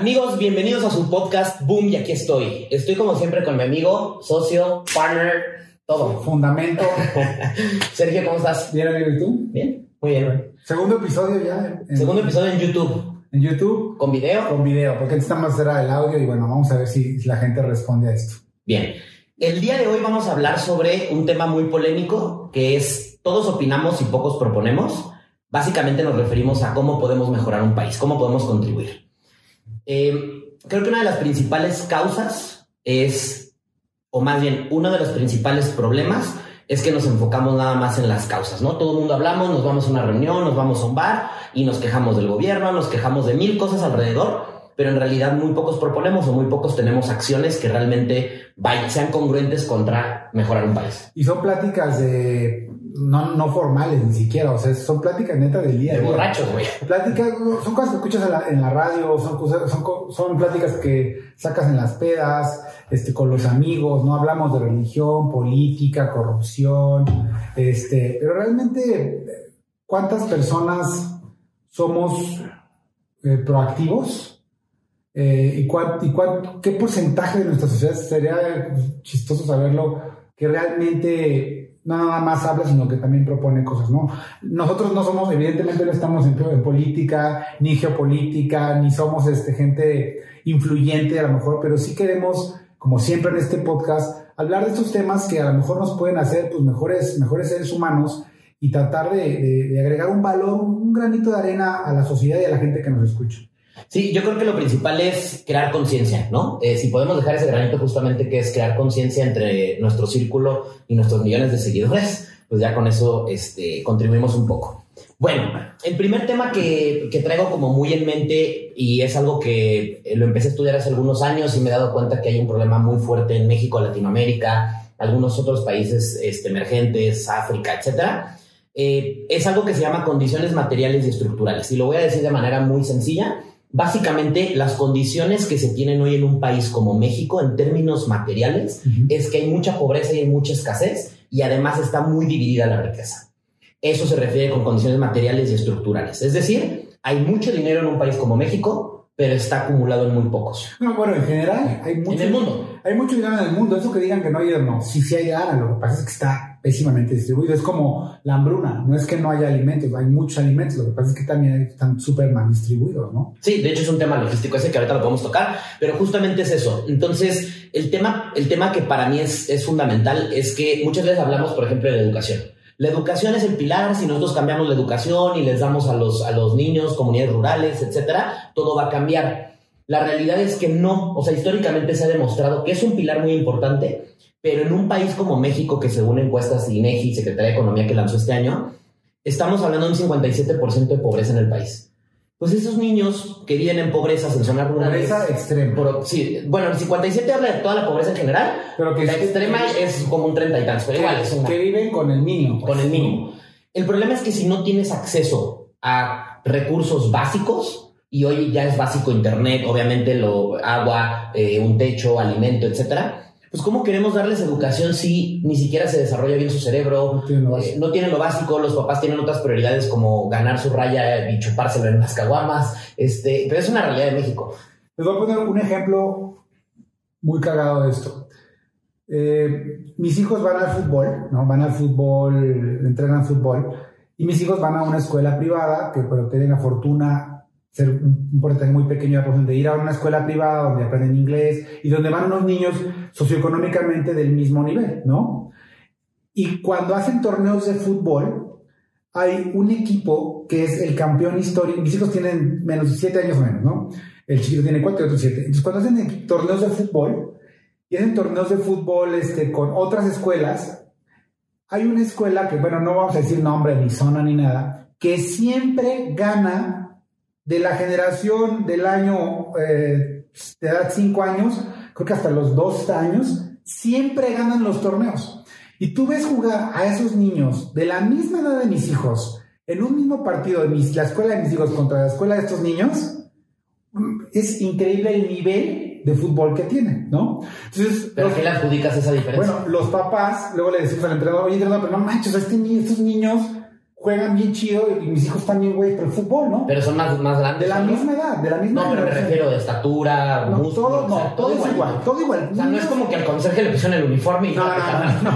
Amigos, bienvenidos a su podcast Boom y aquí estoy. Estoy como siempre con mi amigo, socio, partner, todo. Fundamento. Sergio, ¿cómo estás? Bien, amigo, ¿y tú? Bien, muy bien. Segundo episodio ya. En, Segundo episodio en YouTube. En YouTube. ¿Con video? Con video, porque necesitamos hacer el audio y bueno, vamos a ver si la gente responde a esto. Bien. El día de hoy vamos a hablar sobre un tema muy polémico que es todos opinamos y pocos proponemos. Básicamente nos referimos a cómo podemos mejorar un país, cómo podemos contribuir. Eh, creo que una de las principales causas es, o más bien, uno de los principales problemas es que nos enfocamos nada más en las causas, ¿no? Todo el mundo hablamos, nos vamos a una reunión, nos vamos a un bar y nos quejamos del gobierno, nos quejamos de mil cosas alrededor, pero en realidad muy pocos proponemos o muy pocos tenemos acciones que realmente sean congruentes contra mejorar un país. Y son pláticas de no, no formales ni siquiera, o sea, son pláticas netas del día. De borrachos, güey. Pláticas, son cosas que escuchas en la, radio, son, son, son, pláticas que sacas en las pedas, este, con los amigos, no hablamos de religión, política, corrupción, este, pero realmente, ¿cuántas personas somos eh, proactivos? Eh, ¿Y, y qué porcentaje de nuestra sociedad sería chistoso saberlo que realmente no nada más habla, sino que también propone cosas, ¿no? Nosotros no somos, evidentemente no estamos en, en política, ni geopolítica, ni somos este, gente influyente a lo mejor, pero sí queremos, como siempre en este podcast, hablar de estos temas que a lo mejor nos pueden hacer pues, mejores, mejores seres humanos y tratar de agregar un valor, un granito de arena a la sociedad y a la gente que nos escucha. Sí, yo creo que lo principal es crear conciencia, ¿no? Eh, si podemos dejar ese granito justamente que es crear conciencia entre nuestro círculo y nuestros millones de seguidores, pues ya con eso este, contribuimos un poco. Bueno, el primer tema que, que, traigo como muy en mente y es algo que lo empecé a estudiar hace algunos años y me he dado cuenta que hay un problema muy fuerte en México, Latinoamérica, algunos otros países este, emergentes, África, etcétera. Eh, es algo que se llama condiciones materiales y estructurales. Y lo voy a decir de manera muy sencilla Básicamente, las condiciones que se tienen hoy en un país como México en términos materiales es que hay mucha pobreza y hay mucha escasez y además está muy dividida la riqueza. Eso se refiere con condiciones materiales y estructurales. Es decir, hay mucho dinero en un país como México, pero está acumulado en muy pocos. No, bueno, en general hay mucho, en el mundo. Hay mucho dinero en el mundo. Eso que digan que no hay, no. Sí, sí hay gana. Lo que pasa es que está pésimamente distribuido. Es como la hambruna, no es que no haya alimentos, hay muchos alimentos, lo que pasa es que también están súper mal distribuidos, ¿no? Sí, de hecho es un tema logístico ese que ahorita lo podemos tocar, pero justamente es eso. Entonces, el tema, el tema que para mí es, es fundamental es que muchas veces hablamos, por ejemplo, de educación. La educación es el pilar, si nosotros cambiamos la educación y les damos a los, a los niños, comunidades rurales, etcétera, todo va a cambiar. La realidad es que no, o sea, históricamente se ha demostrado que es un pilar muy importante, pero en un país como México, que según encuestas de INEGI, Secretaría de Economía que lanzó este año, estamos hablando de un 57% de pobreza en el país. Pues esos niños que viven en pobreza en zonas rurales. Pobreza extrema. sí, bueno, el 57 habla de toda la pobreza en general, pero que la extrema es como un 30 y tantos, pero igual es Que viven con el mínimo. Pues. Con el mínimo. El problema es que si no tienes acceso a recursos básicos, y hoy ya es básico internet, obviamente lo agua, eh, un techo, alimento, etcétera, pues cómo queremos darles educación si ni siquiera se desarrolla bien su cerebro, no tiene lo, básico, los papás tienen otras prioridades como ganar su raya y chupárselo en las caguamas, este, pero es una realidad de México. Les voy a poner un ejemplo muy cagado de esto. Eh, mis hijos van al fútbol, ¿no? Van al fútbol, entrenan fútbol, y mis hijos van a una escuela privada que pero tienen la fortuna ser un porcentaje muy pequeño de ir a una escuela privada donde aprenden inglés y donde van unos niños socioeconómicamente del mismo nivel, ¿no? Y cuando hacen torneos de fútbol, hay un equipo que es el campeón histórico. Mis hijos tienen menos de 7 años o menos, ¿no? El chico tiene 4 y otro 7. Entonces, cuando hacen torneos de fútbol, y hacen torneos de fútbol este, con otras escuelas, hay una escuela que, bueno, no vamos a decir nombre, ni zona, ni nada, que siempre gana de la generación del año eh, de edad 5 años, creo que hasta los 2 años, siempre ganan los torneos. Y tú ves jugar a esos niños de la misma edad de mis hijos, en un mismo partido de mis, la escuela de mis hijos contra la escuela de estos niños, es increíble el nivel de fútbol que tienen, ¿no? Entonces, ¿Pero qué le adjudicas esa diferencia? Bueno, los papás, luego le decimos al entrenador, oye, entrenador, pero no manches, este estos niños juegan bien chido y mis hijos también, güey, pero fútbol, ¿no? Pero son más, más grandes. De la ¿no? misma edad, de la misma No, pero me refiero de estatura, No, músculo, todo, o no, sea, todo, es igual, todo igual. O sea, no es como que al conserje le pusieron el uniforme y No, no,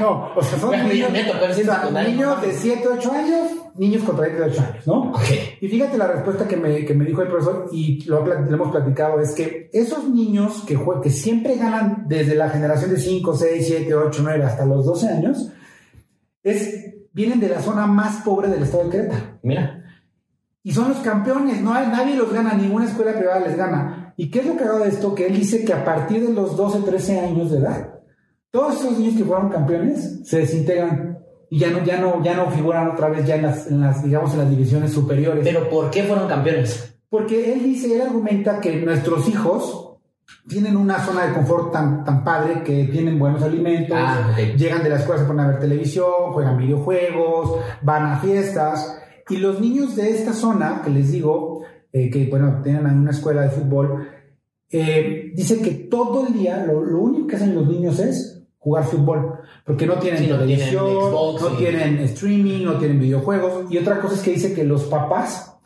no, o sea, son Bueno, niños, me tocó decir o sea, secundaria, niños de mames. 7, 8 años, niños contra 28 años, ¿no? Ok. Y fíjate la respuesta que me, que me dijo el profesor, y lo, hemos platicado, es que esos niños que, que siempre ganan desde la generación de 5, 6, 7, 8, 9 hasta los 12 años, es, vienen de la zona más pobre del estado de Querétaro. Mira. Y son los campeones, no hay, nadie los gana, ninguna escuela privada les gana. ¿Y qué es lo que hago de esto? Que él dice que a partir de los 12, 13 años de edad, todos esos niños que fueron campeones se desintegran y ya no, ya no, ya no figuran otra vez ya en las, en las, digamos, en las divisiones superiores. Pero ¿por qué fueron campeones? Porque él dice, él argumenta que nuestros hijos tienen una zona de confort tan, tan padre que tienen buenos alimentos, Ah, llegan de la escuela, se ponen a ver televisión, juegan videojuegos, van a fiestas. Y los niños de esta zona, que les digo, eh, que bueno, tienen una escuela de fútbol, eh, dice que todo el día lo, lo único que hacen los niños es jugar fútbol, porque no tienen Sí, no tienen televisión, Xbox no tienen streaming, no tienen videojuegos. Y otra cosa es que dice que los papás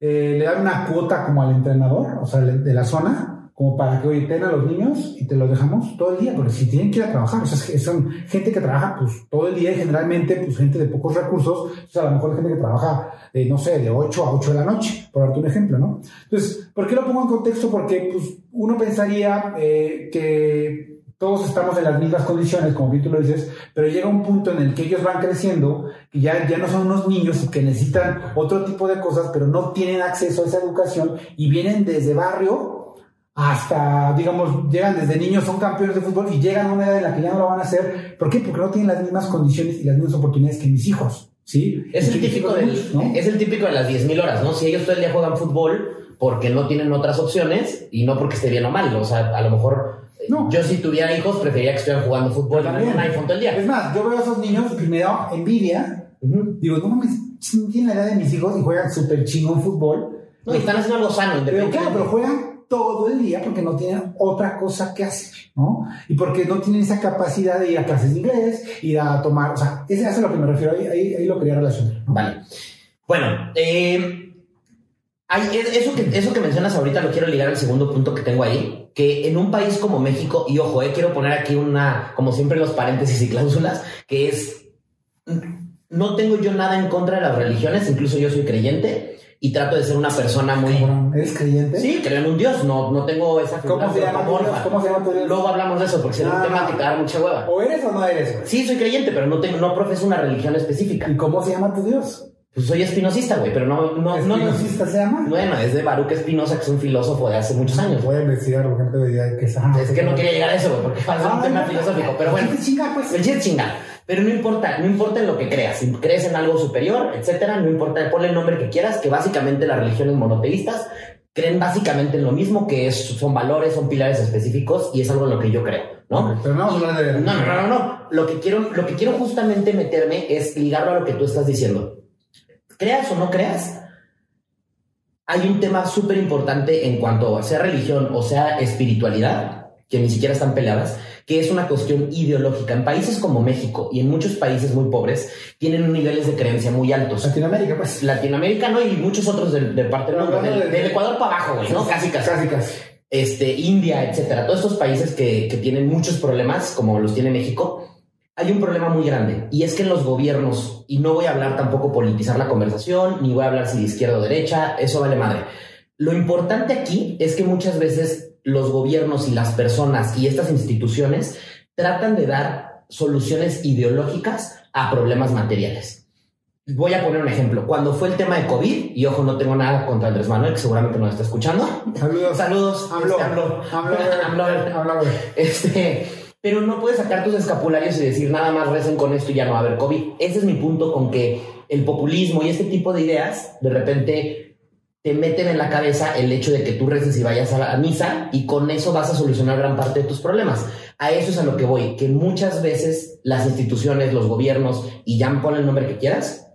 eh, le dan una cuota como al entrenador, o sea, de la zona, como para que, oye, ten a los niños y te los dejamos todo el día, porque si tienen que ir a trabajar, o sea, son gente que trabaja pues todo el día y generalmente pues gente de pocos recursos, o sea, a lo mejor gente que trabaja, eh, no sé, de 8 a 8 de la noche, por darte un ejemplo, ¿no? Entonces, ¿por qué lo pongo en contexto? Porque pues uno pensaría eh, que todos estamos en las mismas condiciones, como tú lo dices, pero llega un punto en el que ellos van creciendo, que ya, ya no son unos niños y que necesitan otro tipo de cosas, pero no tienen acceso a esa educación y vienen desde barrio hasta, digamos, llegan desde niños, son campeones de fútbol y llegan a una edad en la que ya no lo van a hacer. ¿Por qué? Porque no tienen las mismas condiciones y las mismas oportunidades que mis hijos, ¿sí? Es el típico del, muchos, ¿no? es el típico de las 10.000 horas, ¿no? Si ellos todo el día juegan fútbol porque no tienen otras opciones y no porque esté bien o mal, o sea, a lo mejor eh, No. yo si tuviera hijos preferiría que estuvieran jugando fútbol y no en un iPhone todo el Es día. más, yo veo a esos niños y me da envidia. Digo, no mames, tienen la edad de mis hijos y juegan súper chingón fútbol. No, y están haciendo algo sano, Pero claro, pero juegan todo el día porque no tienen otra cosa que hacer, ¿no? Y porque no tienen esa capacidad de ir a clases de inglés, ir a tomar, o sea, ese es a lo que me refiero, ahí, ahí, lo quería relacionar. Vale. Bueno, eh, eso, que, eso que mencionas ahorita lo quiero ligar al segundo punto que tengo ahí, que en un país como México, y ojo, eh, quiero poner aquí una, como siempre los paréntesis y cláusulas, que es, no tengo yo nada en contra de las religiones, incluso yo soy creyente y trato de ser una persona muy... ¿Eres creyente? Sí, creo en un Dios, no, no tengo esa ¿Cómo se llama tu Dios? ¿Cómo se llama tu Dios? Luego hablamos de eso, porque sería Ah. un tema que te da mucha hueva. ¿O eres o no eres? Sí, soy creyente, pero no, tengo, no profeso una religión específica. ¿Y cómo se llama tu Dios? Pues soy espinosista, güey, pero no, no, no, no, ¿Espinosista se llama? Bueno, es de Baruch Espinosa, que es un filósofo de hace muchos años. Voy a investigar porque no te idea que es. ah, Es que no quería llegar a eso, güey, porque va a ser un Ah, tema filosófico. Pero bueno, ¿Qué te chinga, pues? el chiste es chingar. Pero no importa, no importa en lo que creas. Si crees en algo superior, etcétera, no importa, ponle el nombre que quieras, que básicamente las religiones monoteístas creen básicamente en lo mismo, que es, son valores, son pilares específicos y es algo en lo que yo creo, ¿no? Pero no no, no, no, no. Lo que quiero, lo que quiero justamente meterme es ligarlo a lo que tú estás diciendo. Creas o no creas, hay un tema súper importante en cuanto a sea religión o sea espiritualidad, que ni siquiera están peleadas, que es una cuestión ideológica. En países como México y en muchos países muy pobres, tienen niveles de creencia muy altos. Latinoamérica, pues. Latinoamérica, ¿no? Y muchos otros del, del parte mundo, hablando del, de- del Ecuador para abajo, güey, ¿no? Casi, casi Casi, casi. este, India, etcétera, todos estos países que, que tienen muchos problemas, como los tiene México, hay un problema muy grande y es que en los gobiernos, y no voy a hablar tampoco politizar la conversación, ni voy a hablar si de izquierda o derecha, eso vale madre. Lo importante aquí es que muchas veces los gobiernos y las personas y estas instituciones tratan de dar soluciones ideológicas a problemas materiales. Voy a poner un ejemplo. Cuando fue el tema de COVID, y ojo, no tengo nada contra Andrés Manuel, que seguramente nos está escuchando. Saludos. Saludos. Hablo. este, hablo. Este, pero no puedes sacar tus escapularios y decir nada más recen con esto y ya no va a haber COVID. Ese es mi punto con que el populismo y este tipo de ideas de repente te meten en la cabeza el hecho de que tú reces y vayas a la misa y con eso vas a solucionar gran parte de tus problemas. A eso es a lo que voy, que muchas veces las instituciones, los gobiernos, y ya pon el nombre que quieras,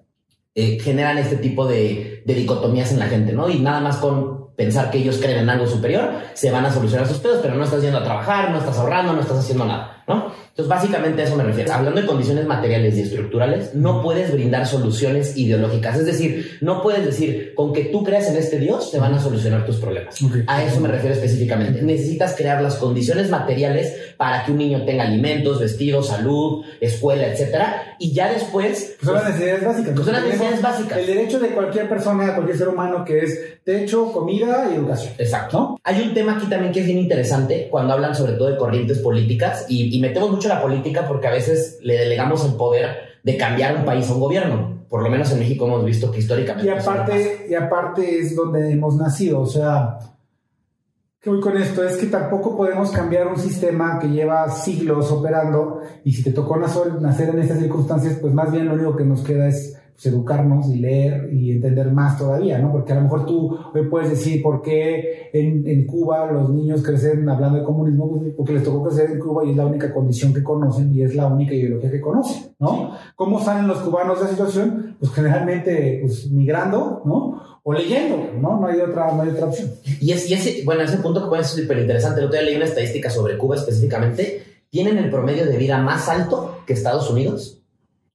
eh, generan este tipo de, de dicotomías en la gente, ¿no? Y nada más con pensar que ellos creen en algo superior, se van a solucionar sus pedos, pero no estás yendo a trabajar, no estás ahorrando, no estás haciendo nada, ¿no? Entonces, básicamente a eso me refiero. Hablando de condiciones materiales y estructurales, no puedes brindar soluciones ideológicas. Es decir, no puedes decir, con que tú creas en este Dios, te van a solucionar tus problemas. A eso me refiero específicamente. Necesitas crear las condiciones materiales para que un niño tenga alimentos, vestidos, salud, escuela, etcétera. Y ya después... son las necesidades básicas. son las necesidades básicas. El derecho de cualquier persona, cualquier ser humano, que es techo, comida y educación. Exacto. Hay un tema aquí también que es bien interesante cuando hablan sobre todo de corrientes políticas y metemos mucho la política porque a veces le delegamos el poder de cambiar un país a un gobierno. Por lo menos en México hemos visto que históricamente. Y aparte, y aparte es donde hemos nacido. O sea, ¿qué voy con esto? Es que tampoco podemos cambiar un sistema que lleva siglos operando y si te tocó nacer en estas circunstancias, pues más bien lo único que nos queda es pues, educarnos y leer y entender más todavía, ¿no? Porque a lo mejor tú hoy puedes decir por qué en, en Cuba los niños crecen hablando de comunismo, pues, porque les tocó crecer en Cuba y es la única condición que conocen y es la única ideología que conocen, ¿no? ¿Cómo salen los cubanos de la situación? Pues generalmente, pues migrando, ¿no? O leyendo, ¿no? No hay otra, no hay otra opción. Y, es, y ese, bueno, ese punto que puede ser súper interesante. El otro día leí una estadística sobre Cuba específicamente. Tienen el promedio de vida más alto que Estados Unidos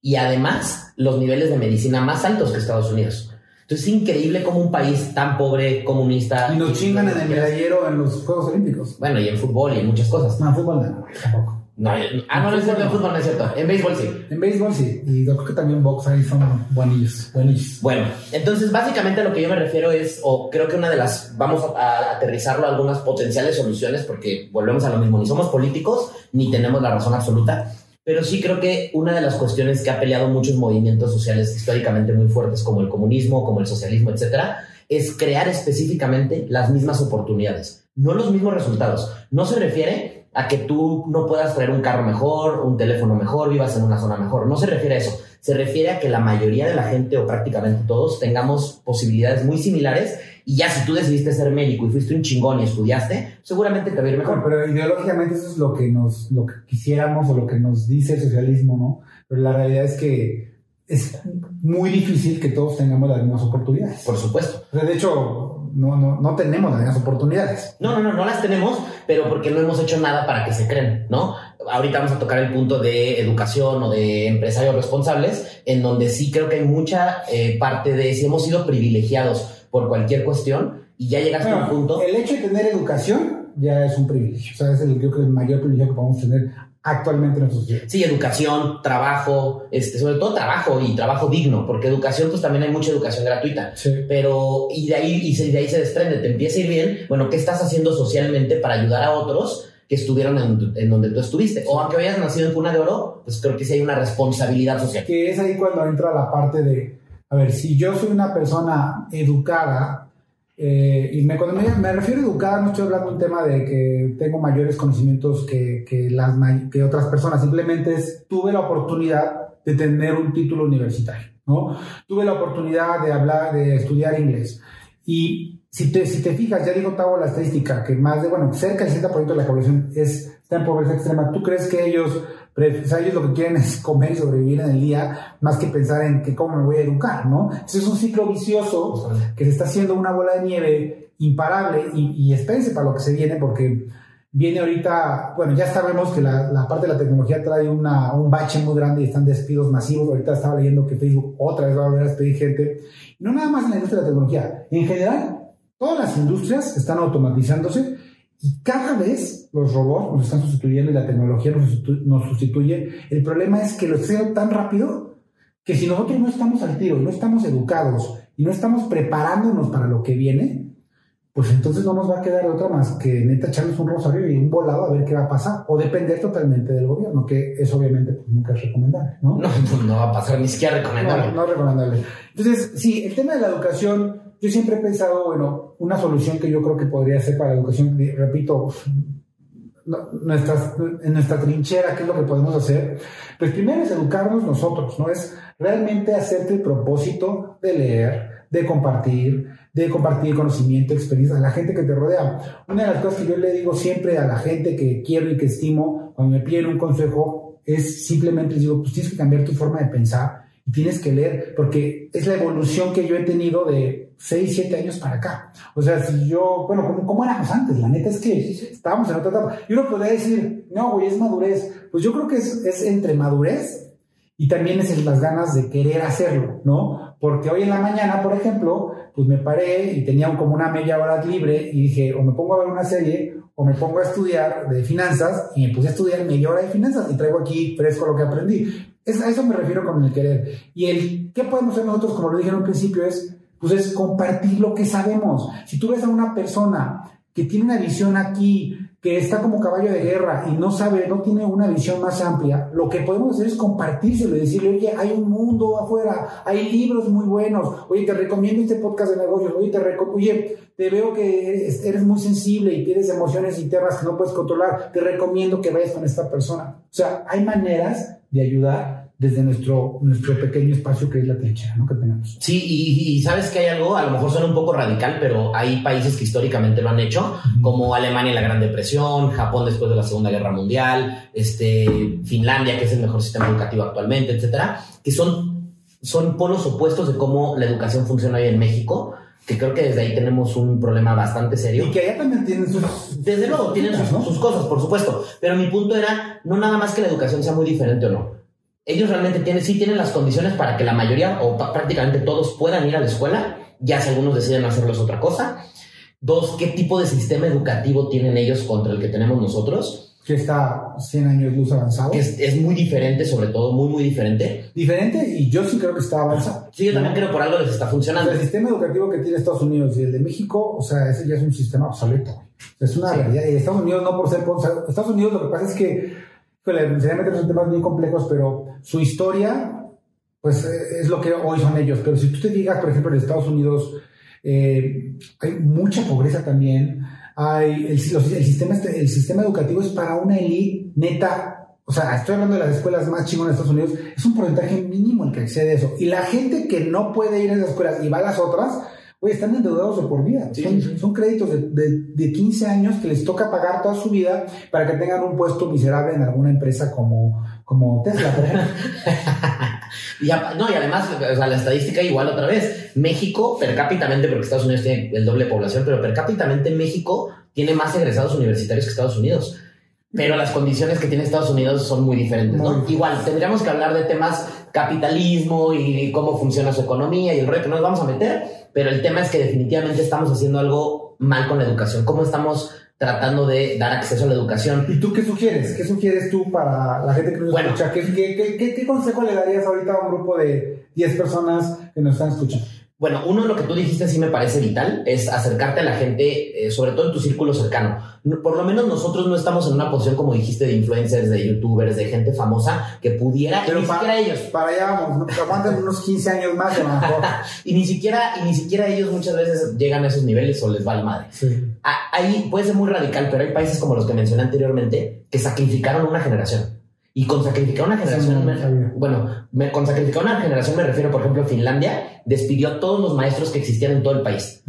y además los niveles de medicina más altos que Estados Unidos. Entonces es increíble como un país tan pobre, comunista. Y nos chingan en el medallero en los Juegos Olímpicos. Bueno, y en fútbol y en muchas cosas. No, en fútbol no, tampoco. No, ah, no, no es cierto, en fútbol no es cierto. En béisbol sí. En béisbol sí. Y yo creo que también box ahí son buenillos, buenillos. Bueno, entonces básicamente a lo que yo me refiero es, o creo que una de las, vamos a, aterrizarlo a algunas potenciales soluciones, porque volvemos a lo mismo, ni somos políticos, ni tenemos la razón absoluta pero sí creo que una de las cuestiones que ha peleado muchos movimientos sociales históricamente muy fuertes, como el comunismo, como el socialismo, etcétera, es crear específicamente las mismas oportunidades, no los mismos resultados. No se refiere a que tú no puedas traer un carro mejor, un teléfono mejor, vivas en una zona mejor. No se refiere a eso. Se refiere a que la mayoría de la gente o prácticamente todos tengamos posibilidades muy similares y ya si tú decidiste ser médico y fuiste un chingón y estudiaste, seguramente te va a ir mejor. Pero ideológicamente eso es lo que nos, lo que quisiéramos o lo que nos dice el socialismo, ¿no? Pero la realidad es que es muy difícil que todos tengamos las mismas oportunidades. Por supuesto. de hecho, no, no, no tenemos las mismas oportunidades. No, no, no, no las tenemos, pero porque no hemos hecho nada para que se creen, ¿no? Ahorita vamos a tocar el punto de educación o de empresarios responsables, en donde sí creo que hay mucha eh, parte de si hemos sido privilegiados por cualquier cuestión y ya llegaste a un punto. El hecho de tener educación ya es un privilegio. O sea, es el, creo que el mayor privilegio que podemos tener actualmente en nuestra sociedad. Sí, educación, trabajo, este, sobre todo trabajo y trabajo digno, porque educación, pues también hay mucha educación gratuita. Sí. Pero, y de ahí, y de ahí se desprende, te empieza a ir bien, bueno, ¿qué estás haciendo socialmente para ayudar a otros? Que estuvieron en, en, donde tú estuviste. O aunque hayas nacido en cuna de oro, pues creo que sí hay una responsabilidad social. Que es ahí cuando entra la parte de a ver, si yo soy una persona educada, eh, y me, cuando me, refiero a educada, no estoy hablando de un tema de que tengo mayores conocimientos que, que, las, que otras personas, simplemente es, tuve la oportunidad de tener un título universitario, ¿no? Tuve la oportunidad de hablar, de estudiar inglés. Y si te, si te fijas, ya digo, Tavo, la estadística, que más de, bueno, cerca del 60% de la población es, está en pobreza extrema. ¿Tú crees que ellos ellos lo que quieren es comer y sobrevivir en el día, más que pensar en que cómo me voy a educar, ¿no? Ese es un ciclo vicioso que se está haciendo una bola de nieve imparable y, y espérense para lo que se viene porque viene ahorita, bueno, ya sabemos que la, la parte de la tecnología trae una, un bache muy grande y están despidos masivos. Ahorita estaba leyendo que Facebook otra vez va a volver a despedir gente. no nada más en la industria de la tecnología. En general, todas las industrias están automatizándose y cada vez los robots nos están sustituyendo y la tecnología nos, sustituye. El problema es que lo está tan rápido que si nosotros no estamos al tiro, no estamos educados y no estamos preparándonos para lo que viene, pues entonces no nos va a quedar otra más que neta echarnos un rosario y un volado a ver qué va a pasar. O depender totalmente del gobierno, que eso obviamente pues, nunca es recomendable, ¿no? No, pues no va a pasar ni siquiera recomendable. No, no recomendable. Entonces, sí, el tema de la educación yo siempre he pensado, bueno, una solución que yo creo que podría ser para la educación, repito, nuestras, en nuestra trinchera, ¿qué es lo que podemos hacer? Pues primero es educarnos nosotros, ¿no? Es realmente hacerte el propósito de leer, de compartir, de compartir conocimiento, experiencia a la gente que te rodea. Una de las cosas que yo le digo siempre a la gente que quiero y que estimo, cuando me piden un consejo, es simplemente les digo, pues tienes que cambiar tu forma de pensar tienes que leer, porque es la evolución que yo he tenido de 6, 7 años para acá. O sea, si yo, bueno, ¿cómo, cómo éramos antes? La neta es que estábamos en otra etapa. Y uno podría decir, no, güey, es madurez. Pues yo creo que es, es entre madurez y también es las ganas de querer hacerlo, ¿no? Porque hoy en la mañana, por ejemplo, pues me paré y tenía como una media hora libre y dije, o me pongo a ver una serie o me pongo a estudiar de finanzas y me puse a estudiar media hora de finanzas y traigo aquí fresco lo que aprendí. Es, a eso me refiero con el querer. Y el, ¿qué podemos hacer nosotros? Como lo dije en un principio, es, pues es compartir lo que sabemos. Si tú ves a una persona que tiene una visión aquí, que está como caballo de guerra y no sabe, no tiene una visión más amplia, lo que podemos hacer es compartírselo y decirle, oye, hay un mundo afuera, hay libros muy buenos, oye, te recomiendo este podcast de negocios, oye, te, oye, te veo que eres, muy sensible y tienes emociones internas que no puedes controlar, te recomiendo que vayas con esta persona. O sea, hay maneras de ayudar desde nuestro, nuestro pequeño espacio que es la trinchera, ¿no? Que tenemos. Sí, y, sabes que hay algo, a lo mejor suena un poco radical, pero hay países que históricamente lo han hecho, como Alemania en la Gran Depresión, Japón después de la Segunda Guerra Mundial, este, Finlandia, que es el mejor sistema educativo actualmente, etcétera, que son, son polos opuestos de cómo la educación funciona hoy en México que creo que desde ahí tenemos un problema bastante serio. Y que allá también tienen sus... Desde luego, tienen sus, sus, cosas, por supuesto. Pero mi punto era, no nada más que la educación sea muy diferente o no ellos realmente tienen, sí tienen las condiciones para que la mayoría o prácticamente todos puedan ir a la escuela, ya si algunos deciden hacerlo es otra cosa. Dos, ¿qué tipo de sistema educativo tienen ellos contra el que tenemos nosotros? Que está 100 años luz avanzado. Es, es muy diferente, sobre todo, muy, muy diferente. Diferente, y yo sí creo que está avanzado. Sí, yo también creo por algo les está funcionando. el sistema educativo que tiene Estados Unidos y el de México, o sea, ese ya es un sistema obsoleto. Es una realidad. Y Estados Unidos no por ser... Estados Unidos lo que pasa es que sinceramente son temas muy complejos, pero su historia, pues eh, es lo que hoy son ellos. Pero si tú te digas, por ejemplo, en Estados Unidos, eh, hay mucha pobreza también. Hay el, sistema, este, el sistema educativo es para una élite neta. O sea, estoy hablando de las escuelas más chingonas de Estados Unidos. Es un porcentaje mínimo el que accede a eso. Y la gente que no puede ir a esas escuelas y va a las otras, Oye, están endeudados de por vida. son, créditos de, de, 15 años que les toca pagar toda su vida para que tengan un puesto miserable en alguna empresa como, como Tesla, y, no, y además, o sea, la estadística igual otra vez. México, per cápita, porque Estados Unidos tiene el doble de población, pero per cápita México tiene más egresados universitarios que Estados Unidos pero las condiciones que tiene Estados Unidos son muy diferentes, ¿no? Igual, tendríamos que hablar de temas capitalismo y cómo funciona su economía y el reto, no nos vamos a meter, pero el tema es que definitivamente estamos haciendo algo mal con la educación. ¿Cómo estamos tratando de dar acceso a la educación? ¿Y tú qué sugieres? ¿Qué sugieres tú para la gente que nos bueno, escucha? ¿Qué, qué, qué consejo le darías ahorita a un grupo de 10 personas que nos están escuchando? Bueno, uno lo que tú dijiste sí me parece vital, es acercarte a la gente, eh, sobre todo en tu círculo cercano. Por lo menos nosotros no estamos en una posición, como dijiste, de influencers, de youtubers, de gente famosa que pudiera, Pero ni siquiera ellos. Para allá vamos, aguanten unos 15 años más a lo mejor. y ni siquiera, y ni siquiera ellos muchas veces llegan a esos niveles o les va la madre. Sí. Ahí puede ser muy radical, pero hay países como los que mencioné anteriormente que sacrificaron una generación. Y con sacrificar una generación, bueno, con sacrificar una generación me refiero, por ejemplo, Finlandia despidió a todos los maestros que existían en todo el país.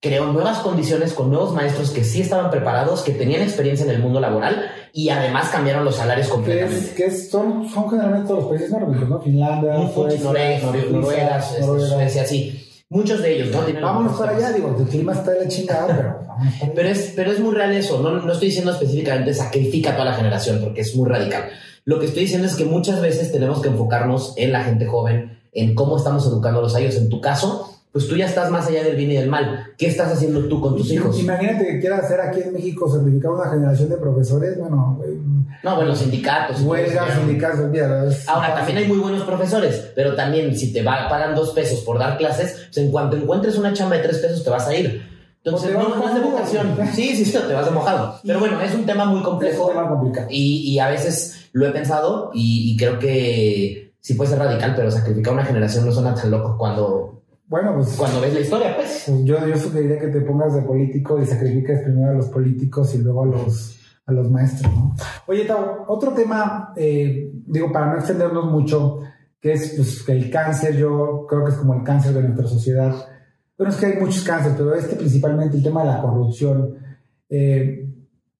Creó nuevas condiciones con nuevos maestros que sí estaban preparados, que tenían experiencia en el mundo laboral y además cambiaron los salarios completamente. Que, son, son generalmente todos los países nórdicos, ¿no? Finlandia, Noruega, Suecia, sí. Muchos de ellos, ¿no? vámonos para allá, digo, el clima está de la chingada, pero Pero es, pero es muy real eso, no, no estoy diciendo específicamente sacrifica a toda la generación, porque es muy radical. Lo que estoy diciendo es que muchas veces tenemos que enfocarnos en la gente joven, en cómo estamos educándolos a ellos. En tu caso, pues tú ya estás más allá del bien y del mal. ¿Qué estás haciendo tú con tus hijos? Imagínate que quieras hacer aquí en México certificar una generación de profesores, bueno... no, bueno, sindicatos. Huelgas, sindicatos, Ahora, también hay muy buenos profesores, pero también si te va, pagan dos pesos por dar clases, pues en cuanto encuentres una chamba de tres pesos te vas a ir. Entonces, no, no, es de vocación. Sí, sí, sí, te vas de mojado. Pero bueno, es un tema muy complejo. Es un tema complicado. Y, y a veces lo he pensado y, creo que sí puede ser radical, pero sacrificar una generación no suena tan loco cuando, bueno, pues, cuando ves la historia, pues. pues yo, yo sugeriría que te pongas de político y sacrifiques primero a los políticos y luego a los, a los maestros, ¿no? Oye, Tau, otro tema, eh, digo, para no extendernos mucho, que es pues, el cáncer, yo creo que es como el cáncer de nuestra sociedad. Bueno, es que hay muchos cánceres, pero este principalmente el tema de la corrupción. Eh,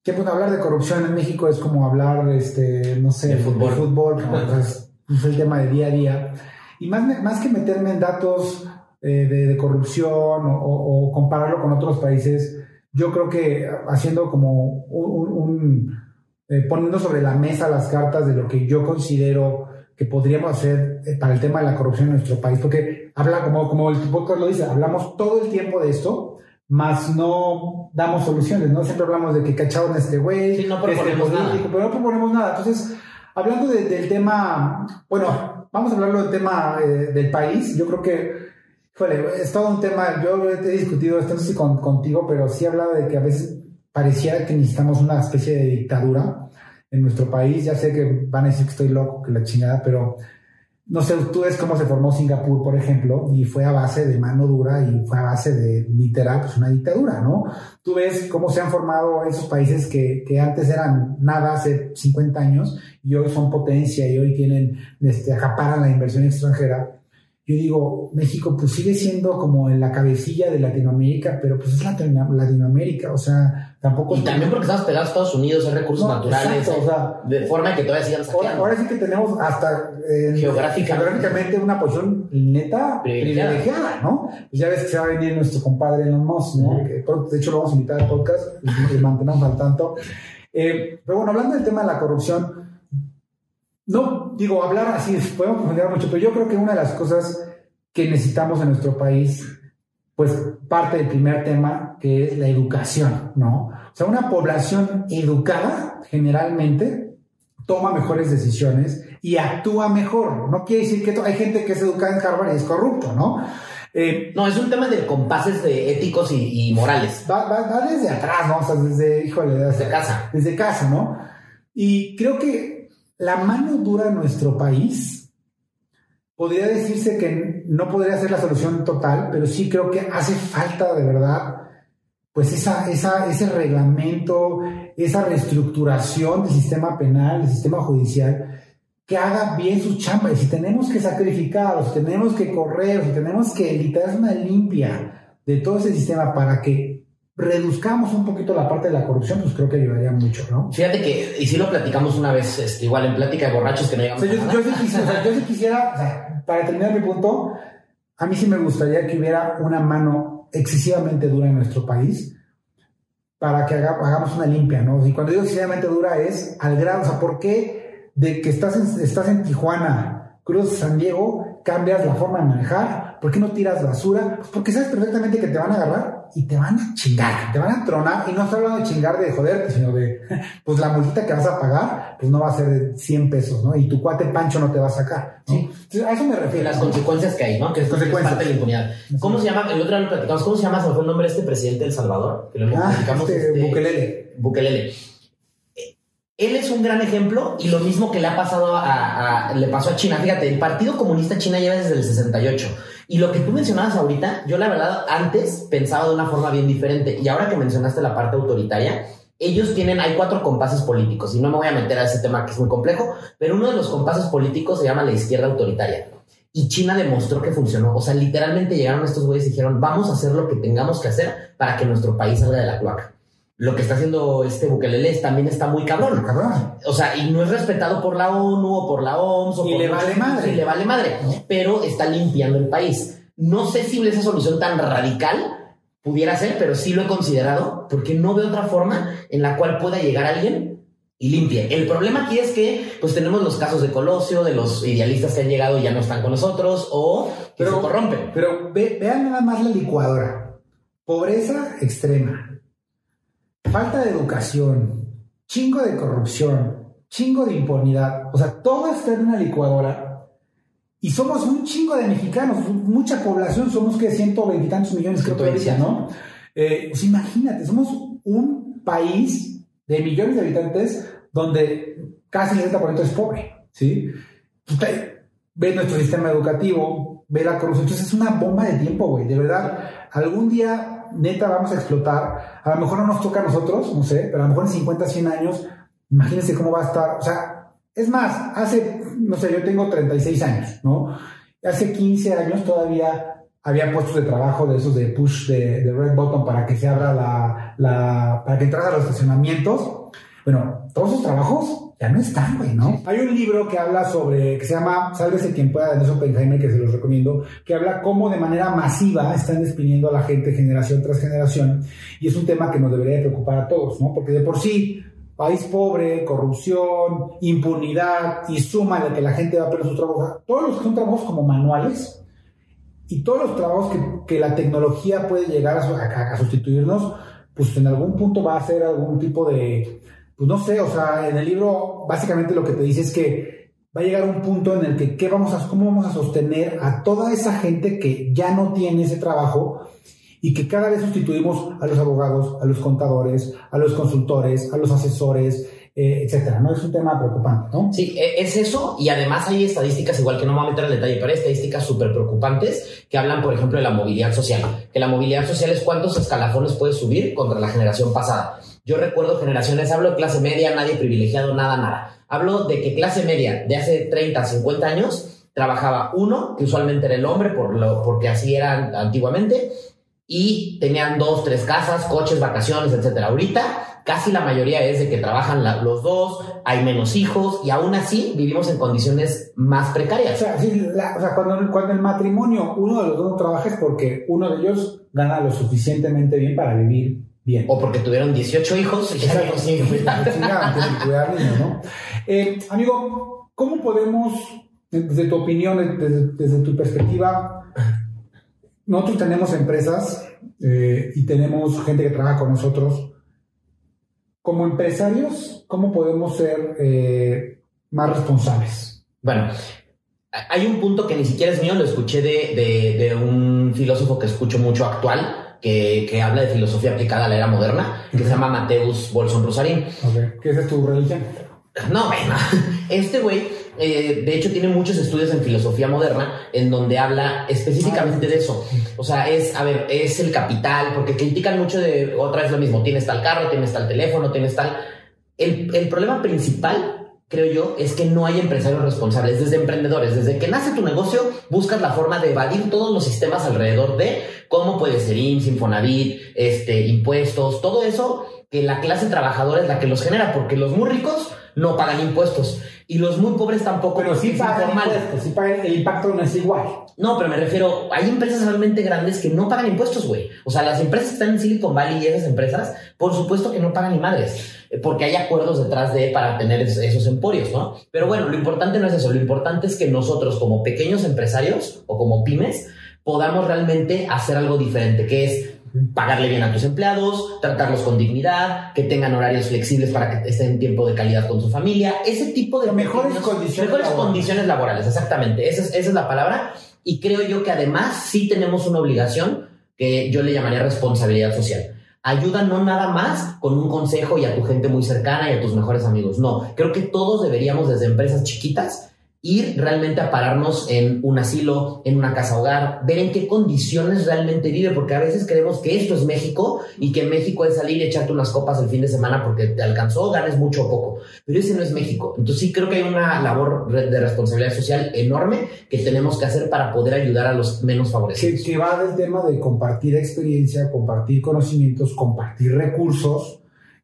que pues hablar de corrupción en México es como hablar, este, no sé, de fútbol, fútbol es, el tema de día a día. Y más, más que meterme en datos eh, de, corrupción o, compararlo con otros países, yo creo que haciendo como un, eh, poniendo sobre la mesa las cartas de lo que yo considero que podríamos hacer eh, para el tema de la corrupción en nuestro país, porque habla como, como el podcast lo dice, hablamos todo el tiempo de esto, más no damos soluciones, ¿no? Siempre hablamos de que cacharon a este güey, no este nada. pero no proponemos nada. Entonces, hablando del tema, bueno, vamos a hablar del tema eh, del país, yo creo que es todo un tema, yo he discutido esto, no sé si contigo, pero sí he hablado de que a veces parecía que necesitamos una especie de dictadura en nuestro país. Ya sé que van a decir que estoy loco, que la chingada, pero no sé, tú ves cómo se formó Singapur, por ejemplo, y fue a base de mano dura y fue a base de literal, pues una dictadura, ¿no? Tú ves cómo se han formado esos países que, que antes eran nada hace 50 años y hoy son potencia y hoy tienen, este, acaparan la inversión extranjera yo digo, México pues sigue siendo como en la cabecilla de Latinoamérica, pero pues es Latinoamérica, o sea, tampoco... Y también porque estamos pegados a Estados Unidos, hay recursos naturales, o sea, de forma que todavía sigan saqueando. Ahora, sí que tenemos hasta eh, geográficamente una posición neta privilegiada, ¿no? Pues ya ves que se va a venir nuestro compadre Elon Musk, ¿no? que, de hecho lo vamos a invitar al podcast y mantenemos al tanto. Eh, pero bueno, hablando del tema de la corrupción, no, digo, hablar así, podemos profundizar mucho, pero yo creo que una de las cosas que necesitamos en nuestro país, pues parte del primer tema, que es la educación, ¿no? O sea, una población educada generalmente toma mejores decisiones y actúa mejor. No quiere decir que hay gente que es educada en Harvard y es corrupto, ¿no? Eh, no, es un tema de compases de éticos y, morales. Va, desde atrás, ¿no? O sea, desde, híjole, desde casa. Desde casa, ¿no? Y creo que la mano dura en nuestro país, podría decirse que no podría ser la solución total, pero sí creo que hace falta de verdad, pues esa, ese reglamento, esa reestructuración del sistema penal, del sistema judicial, que haga bien su chamba. Y si tenemos que sacrificar, si tenemos que correr, si tenemos que evitar una limpia de todo ese sistema para que reduzcamos un poquito la parte de la corrupción, pues creo que ayudaría mucho, ¿no? Fíjate que, y si lo platicamos una vez, este, igual en plática de borrachos que no llegamos yo, yo, sí quisiera, yo sí quisiera, para terminar mi punto, a mí sí me gustaría que hubiera una mano excesivamente dura en nuestro país para que hagamos una limpia, ¿no? Y cuando digo excesivamente dura es al grado, o sea, ¿por qué de que estás en, estás en Tijuana, Cruz San Diego, cambias la forma de manejar? ¿Por qué no tiras basura? Pues porque sabes perfectamente que te van a agarrar y te van a chingar, te van a tronar, y no estoy hablando de chingar de joderte, sino de, pues la multita que vas a pagar, pues no va a ser de 100 pesos, ¿no? Y tu cuate Pancho no te va a sacar, ¿no? Sí. a eso me refiero. Las consecuencias que hay, ¿no? Que es, parte de la impunidad. ¿Cómo se llama? El otro día lo platicamos, ¿cómo se llama? ¿Se fue el nombre de este presidente de El Salvador? Que lo ah, este, este, Bukelele. Bukelele él es un gran ejemplo y lo mismo que le ha pasado a, le pasó a China. Fíjate, el Partido Comunista China lleva desde el 68 y lo que tú mencionabas ahorita, yo la verdad antes pensaba de una forma bien diferente y ahora que mencionaste la parte autoritaria, ellos tienen, hay cuatro compases políticos y no me voy a meter a ese tema que es muy complejo, pero uno de los compases políticos se llama la izquierda autoritaria. Y China demostró que funcionó. O sea, literalmente llegaron estos güeyes y dijeron, vamos a hacer lo que tengamos que hacer para que nuestro país salga de la cloaca lo que está haciendo este Bukelele también está muy cabrón. O sea, y no es respetado por la ONU o por la OMS. y le vale madre. Y le vale madre. Pero está limpiando el país. No sé si esa solución tan radical pudiera ser, pero sí lo he considerado porque no veo otra forma en la cual pueda llegar alguien y limpie. El problema aquí es que pues tenemos los casos de Colosio, de los idealistas que han llegado y ya no están con nosotros o que se corrompen. Pero vean nada más la licuadora. Pobreza extrema falta de educación, chingo de corrupción, chingo de impunidad. O sea, todo está en una licuadora. Y somos un chingo de mexicanos, mucha población, somos que 120 y tantos millones, creo que ¿no? Eh, pues imagínate, somos un país de millones de habitantes donde casi el 70% es pobre, ¿sí? Ve nuestro sistema educativo, ve la corrupción, entonces es una bomba de tiempo, güey, de verdad. Algún día neta vamos a explotar. A lo mejor no nos toca a nosotros, no sé, pero a lo mejor en 50, 100 años, imagínense cómo va a estar. O sea, es más, hace, no sé, yo tengo 36 años, ¿no? Hace 15 años todavía había puestos de trabajo de esos de push de, red button para que se abra la, la para que entras a los estacionamientos. Bueno, todos esos trabajos ya no están, güey, ¿no? Hay un libro que habla sobre, que se llama Sálvese quien pueda, de Nelson Oppenheimer, que se los recomiendo, que habla cómo de manera masiva están despidiendo a la gente generación tras generación, y es un tema que nos debería preocupar a todos, ¿no? Porque de por sí, país pobre, corrupción, impunidad, y suma de que la gente va a perder sus trabajos, todos los que son trabajos como manuales, y todos los trabajos que, la tecnología puede llegar a sustituirnos, pues en algún punto va a ser algún tipo de pues no sé, o sea, en el libro básicamente lo que te dice es que va a llegar un punto en el que ¿qué vamos a, cómo vamos a sostener a toda esa gente que ya no tiene ese trabajo y que cada vez sustituimos a los abogados, a los contadores, a los consultores, a los asesores, eh, etcétera, ¿no? Es un tema preocupante, ¿no? Sí, e, es eso, y además hay estadísticas, igual que no me voy a meter en detalle, pero hay estadísticas súper preocupantes que hablan, por ejemplo, de la movilidad social. Que la movilidad social es cuántos escalafones puedes subir contra la generación pasada. Yo recuerdo generaciones, hablo de clase media, nadie privilegiado, nada, nada. Hablo de que clase media de hace 30, 50 años trabajaba uno, que usualmente era el hombre, por lo, porque así era antiguamente, y tenían dos, tres casas, coches, vacaciones, etc. Ahorita casi la mayoría es de que trabajan los dos, hay menos hijos y aún así vivimos en condiciones más precarias. O sea, sí, o sea cuando, cuando, el matrimonio uno de los dos no trabaja es porque uno de ellos gana lo suficientemente bien para vivir o porque tuvieron 18 hijos y ya no niños, ¿no? Eh, amigo, ¿cómo podemos, desde tu opinión, desde, tu perspectiva, nosotros tenemos empresas eh, y tenemos gente que trabaja con nosotros. Como empresarios, ¿cómo podemos ser eh, más responsables? Bueno, hay un punto que ni siquiera es mío, lo escuché de, de un filósofo que escucho mucho actual, que, habla de filosofía aplicada a la era moderna, que se llama Mateus Bolson Rosarín. ¿Qué es tu religión? No, bueno, este güey, eh, de hecho, tiene muchos estudios en filosofía moderna en donde habla específicamente de eso. O sea, es, a ver, es el capital, porque critican mucho de, otra vez lo mismo, tienes tal carro, tienes tal teléfono, tienes tal... El, el problema principal creo yo, es que no hay empresarios responsables, desde emprendedores, desde que nace tu negocio, buscas la forma de evadir todos los sistemas alrededor de cómo puede ser IMSS, Infonavit, este, impuestos, todo eso que la clase trabajadora es la que los genera, porque los muy ricos no pagan impuestos y los muy pobres tampoco. Pero sí pagan impuestos, sí pagan, el impacto no es igual. No, pero me refiero, hay empresas realmente grandes que no pagan impuestos, güey. O sea, las empresas que están en Silicon Valley y esas empresas, por supuesto que no pagan ni madres, eh, porque hay acuerdos detrás de para tener esos emporios, ¿no? Pero bueno, lo importante no es eso, lo importante es que nosotros como pequeños empresarios o como pymes podamos realmente hacer algo diferente, que es pagarle bien a tus empleados, tratarlos con dignidad, que tengan horarios flexibles para que estén en tiempo de calidad con su familia, ese tipo de... mejores condiciones Mejores laborales. condiciones laborales, exactamente, esa es, esa es la palabra. Y creo yo que además sí tenemos una obligación que yo le llamaría responsabilidad social. Ayuda no nada más con un consejo y a tu gente muy cercana y a tus mejores amigos. No, creo que todos deberíamos desde empresas chiquitas ir realmente a pararnos en un asilo, en una casa hogar, ver en qué condiciones realmente vive, porque a veces creemos que esto es México y que México es salir y echarte unas copas el fin de semana porque te alcanzó, ganes mucho o poco, pero ese no es México. Entonces sí creo que hay una labor de responsabilidad social enorme que tenemos que hacer para poder ayudar a los menos favorecidos. Que, que va del tema de compartir experiencia, compartir conocimientos, compartir recursos,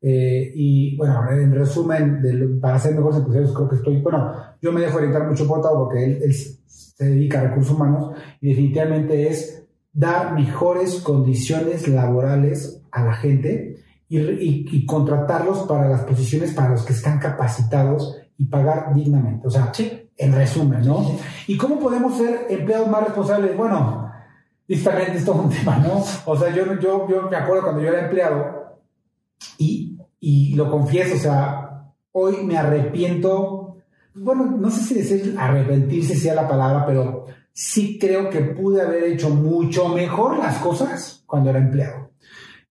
eh, y bueno, en resumen, para ser mejores empresarios, creo que estoy, bueno, yo me dejo orientar mucho por Tao porque él, se dedica a recursos humanos y definitivamente es dar mejores condiciones laborales a la gente y, y, contratarlos para las posiciones para los que están capacitados y pagar dignamente. O sea, en resumen, ¿no? ¿Y cómo podemos ser empleados más responsables? Bueno, y también es un tema, ¿no? O sea, yo, yo, yo me acuerdo cuando yo era empleado y y lo confieso, o sea, hoy me arrepiento, bueno, no sé si decir arrepentirse sea la palabra, pero sí creo que pude haber hecho mucho mejor las cosas cuando era empleado.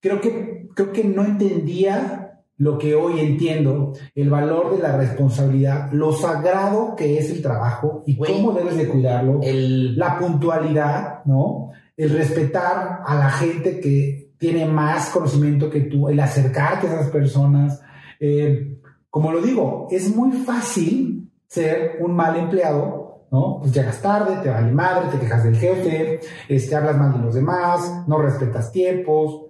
Creo que, creo que no entendía lo que hoy entiendo, el valor de la responsabilidad, lo sagrado que es el trabajo y cómo debes de cuidarlo, la puntualidad, ¿no? El respetar a la gente que tiene más conocimiento que tú, el acercarte a esas personas. Eh, como lo digo, es muy fácil ser un mal empleado, ¿no? Pues llegas tarde, te vale madre, te quejas del jefe, este, hablas mal de los demás, no respetas tiempos.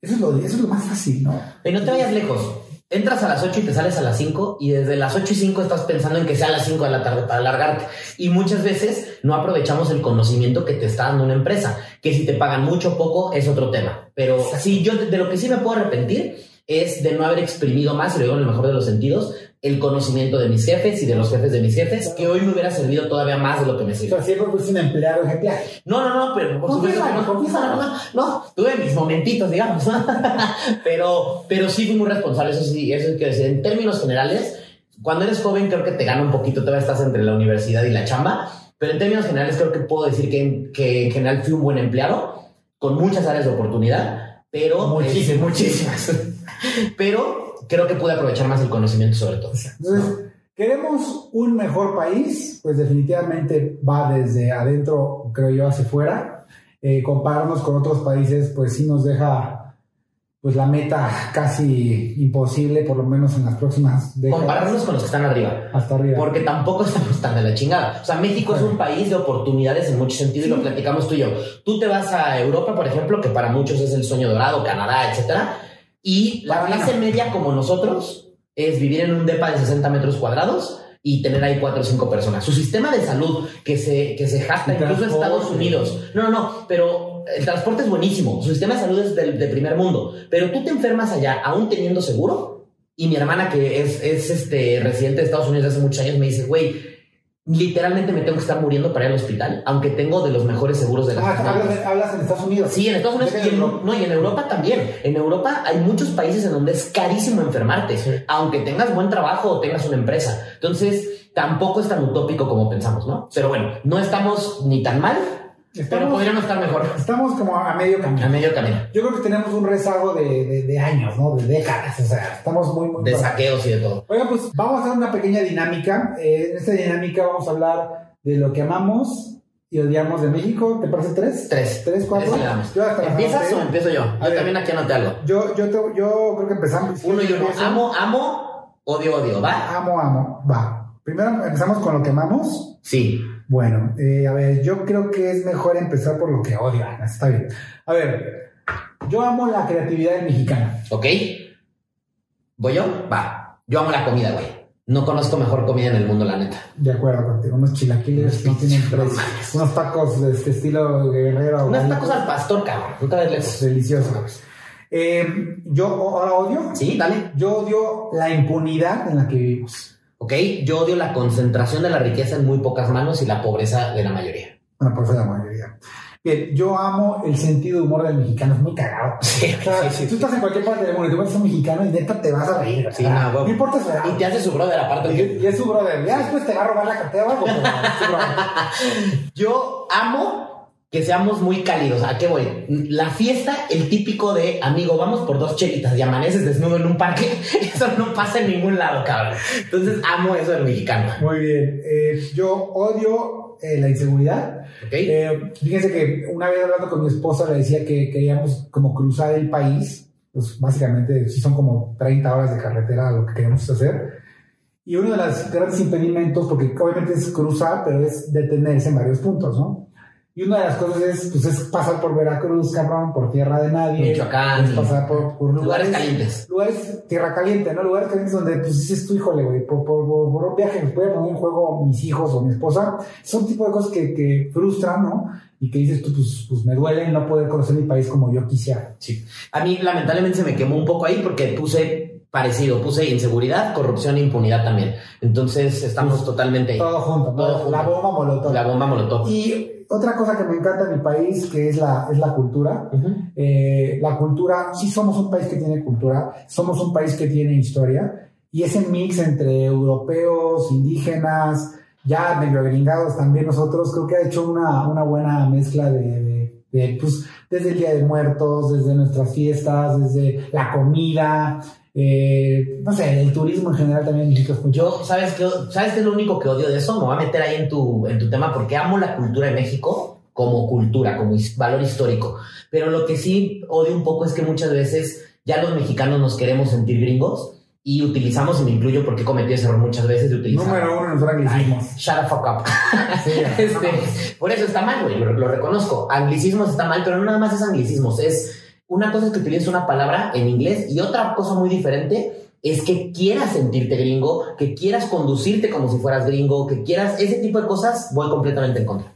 Eso es lo, eso es lo más fácil, ¿no? Pero no te vayas lejos. Entras a las 8 y te sales a las 5 y desde las 8 y 5 estás pensando en que sea a las 5 de la tarde para alargarte. Y muchas veces no aprovechamos el conocimiento que te está dando una empresa, que si te pagan mucho o poco es otro tema. Pero sí, yo de lo que sí me puedo arrepentir es de no haber exprimido más, y lo digo en el mejor de los sentidos, el conocimiento de mis jefes y de los jefes de mis jefes, que hoy me hubiera servido todavía más de lo que me sirve. O sea, siempre fuiste un empleado ejemplar. No, no, no, pero por supuesto no, no, no, tuve mis momentitos, digamos, pero, pero sí fui muy responsable, eso sí, eso hay que decir. En términos generales, cuando eres joven creo que te gana un poquito, todavía estás entre la universidad y la chamba, pero en términos generales creo que puedo decir que, que en general fui un buen empleado, con muchas áreas de oportunidad, pero... Muchísimas. muchísimas. pero creo que pude aprovechar más el conocimiento sobre todo. Entonces, queremos un mejor país, pues definitivamente va desde adentro, creo yo, hacia afuera. Eh, compararnos con otros países, pues sí nos deja pues la meta casi imposible, por lo menos en las próximas décadas. Compararnos con los que están arriba. Hasta arriba. Porque tampoco estamos tan de la chingada. O sea, México es un país de oportunidades en mucho sentido y lo platicamos tú y yo. Tú te vas a Europa, por ejemplo, que para muchos es el sueño dorado, Canadá, etcétera y la clase media como nosotros es vivir en un depa de 60 metros cuadrados y tener ahí cuatro o cinco personas. Su sistema de salud que se, que se jacta incluso en Estados Unidos. No, no, no, pero el transporte es buenísimo. Su sistema de salud es del, de primer mundo. Pero tú te enfermas allá aún teniendo seguro. Y mi hermana, que es, es este, residente de Estados Unidos hace muchos años, me dice, güey, literalmente me tengo que estar muriendo para ir al hospital, aunque tengo de los mejores seguros de la ah, ¿hablas, en Estados Unidos? Sí, en Estados Unidos y en, no, y en Europa también. En Europa hay muchos países en donde es carísimo enfermarte, aunque tengas buen trabajo o tengas una empresa. Entonces, tampoco es tan utópico como pensamos, ¿no? Pero bueno, no estamos ni tan mal, pero podríamos estar mejor. Estamos como a medio camino. A medio camino. Yo creo que tenemos un rezago de, de, años, ¿no? De décadas. O sea, estamos muy, muy. De saqueos y de todo. Oiga, pues vamos a hacer una pequeña dinámica. Eh, en esta dinámica vamos a hablar de lo que amamos y odiamos de México. ¿Te parece tres? Tres. ¿Tres, cuatro? ¿Empiezas o empiezo yo? Yo también aquí anoté algo. Yo, yo, yo creo que empezamos. Uno y uno. Amo, amo, odio, odio. ¿Va? Amo, amo. Va. Primero empezamos con lo que amamos. Sí. Bueno, eh, a ver, yo creo que es mejor empezar por lo que odio, Ana. Está bien. A ver, yo amo la creatividad mexicana. ¿Ok? ¿Voy yo? Va. Yo amo la comida, güey. No conozco mejor comida en el mundo, la neta. De acuerdo contigo. Unos chilaquiles no tienen precio. Unos tacos de este estilo guerrero. Unos tacos al pastor, cabrón. Nunca lejos. Delicioso. Eh, yo ahora odio. Sí, dale. Yo odio la impunidad en la que vivimos. ¿Ok? Yo odio la concentración de la riqueza en muy pocas manos y la pobreza de la mayoría. La pobreza de la mayoría. Bien, yo amo el sentido de humor del mexicano, es muy cagado. Sí, sí, tú estás en cualquier parte del mundo y tú ves a un mexicano y neta te vas a reír. Sí, no, no, importa su Y te hace su brother aparte. Y, y es su brother. Ya después te va a robar la cartera o algo. yo amo que seamos muy cálidos. ¿A qué voy? La fiesta, el típico de amigo, vamos por dos chelitas y amaneces desnudo en un parque, eso no pasa en ningún lado, cabrón. Entonces amo eso del mexicano. Muy bien. Eh, yo odio eh, la inseguridad. Eh, fíjense que una vez hablando con mi esposa le decía que queríamos como cruzar el país. Pues básicamente sí son como 30 horas de carretera lo que queremos hacer. Y uno de los grandes impedimentos, porque obviamente es cruzar, pero es detenerse en varios puntos, ¿no? Y una de las cosas es, pues, es pasar por Veracruz, cabrón, por tierra de nadie. Michoacán. Es pasar por, lugares, lugares, calientes. Lugares, tierra caliente, ¿no? Lugares calientes donde, pues, dices tú, híjole, güey, por, por, por, un viaje me poner en juego mis hijos o mi esposa. Son tipo de cosas que, que frustran, ¿no? Y que dices tú, pues, pues me duele no poder conocer mi país como yo quisiera. Sí. A mí, lamentablemente, se me quemó un poco ahí porque puse parecido. Puse inseguridad, corrupción e impunidad también. Entonces estamos totalmente ahí. Todo junto. Todo junto. La bomba molotov. La bomba molotov. Y otra cosa que me encanta de mi país, que es la, es la cultura. Eh, la cultura, sí somos un país que tiene cultura, somos un país que tiene historia, y ese mix entre europeos, indígenas, ya medio gringados también nosotros, creo que ha hecho una, una buena mezcla de, de, pues, desde el Día de Muertos, desde nuestras fiestas, desde la comida, eh, no sé, el turismo en general también Yo, ¿sabes qué, ¿sabes qué es lo único que odio de eso? Me voy a meter ahí en tu, en tu tema porque amo la cultura de México como cultura, como valor histórico. Pero lo que sí odio un poco es que muchas veces ya los mexicanos nos queremos sentir gringos y utilizamos, y me incluyo porque he cometido ese error muchas veces de utilizar. Número uno en los anglicismos. Shut the fuck up. este, por eso está mal, güey, lo, lo, reconozco. Anglicismos está mal, pero no nada más es anglicismos, es una cosa es que utilices una palabra en inglés y otra cosa muy diferente es que quieras sentirte gringo, que quieras conducirte como si fueras gringo, que quieras ese tipo de cosas, voy completamente en contra.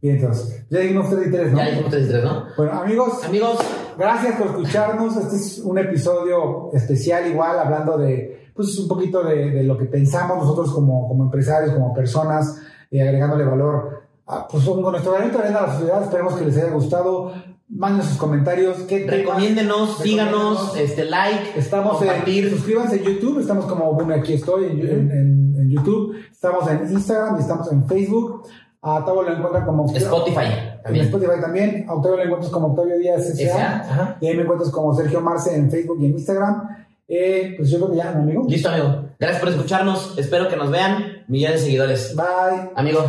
Bien, entonces, ya dijimos 3 y 3, ¿no? Ya dijimos 3 y 3, ¿no? Bueno, amigos, Amigos, gracias por escucharnos. Este es un episodio especial, igual, hablando de, pues, un poquito de, de lo que pensamos nosotros como, como empresarios, como personas, y agregándole valor, a, pues, con nuestro granito de arena a la sociedad. Esperemos que les haya gustado. Manden sus comentarios. ¿Qué recomiéndenos, síganos, Recomiéndenos. este like, Estamos en, compartir. suscríbanse en YouTube, estamos como, bueno, aquí estoy en, en- en- en YouTube, estamos en Instagram y estamos en Facebook. A Octavio lo encuentran como Spotify En también. Spotify también. A Octavio lo encuentras como Octavio Díaz S.A.. Y ahí me encuentras como Sergio Marce en Facebook y en Instagram. Eh, pues yo creo que ya, ¿no, amigo? Listo, amigo. Gracias por escucharnos. Espero que nos vean millones de seguidores. Bye. Amigo.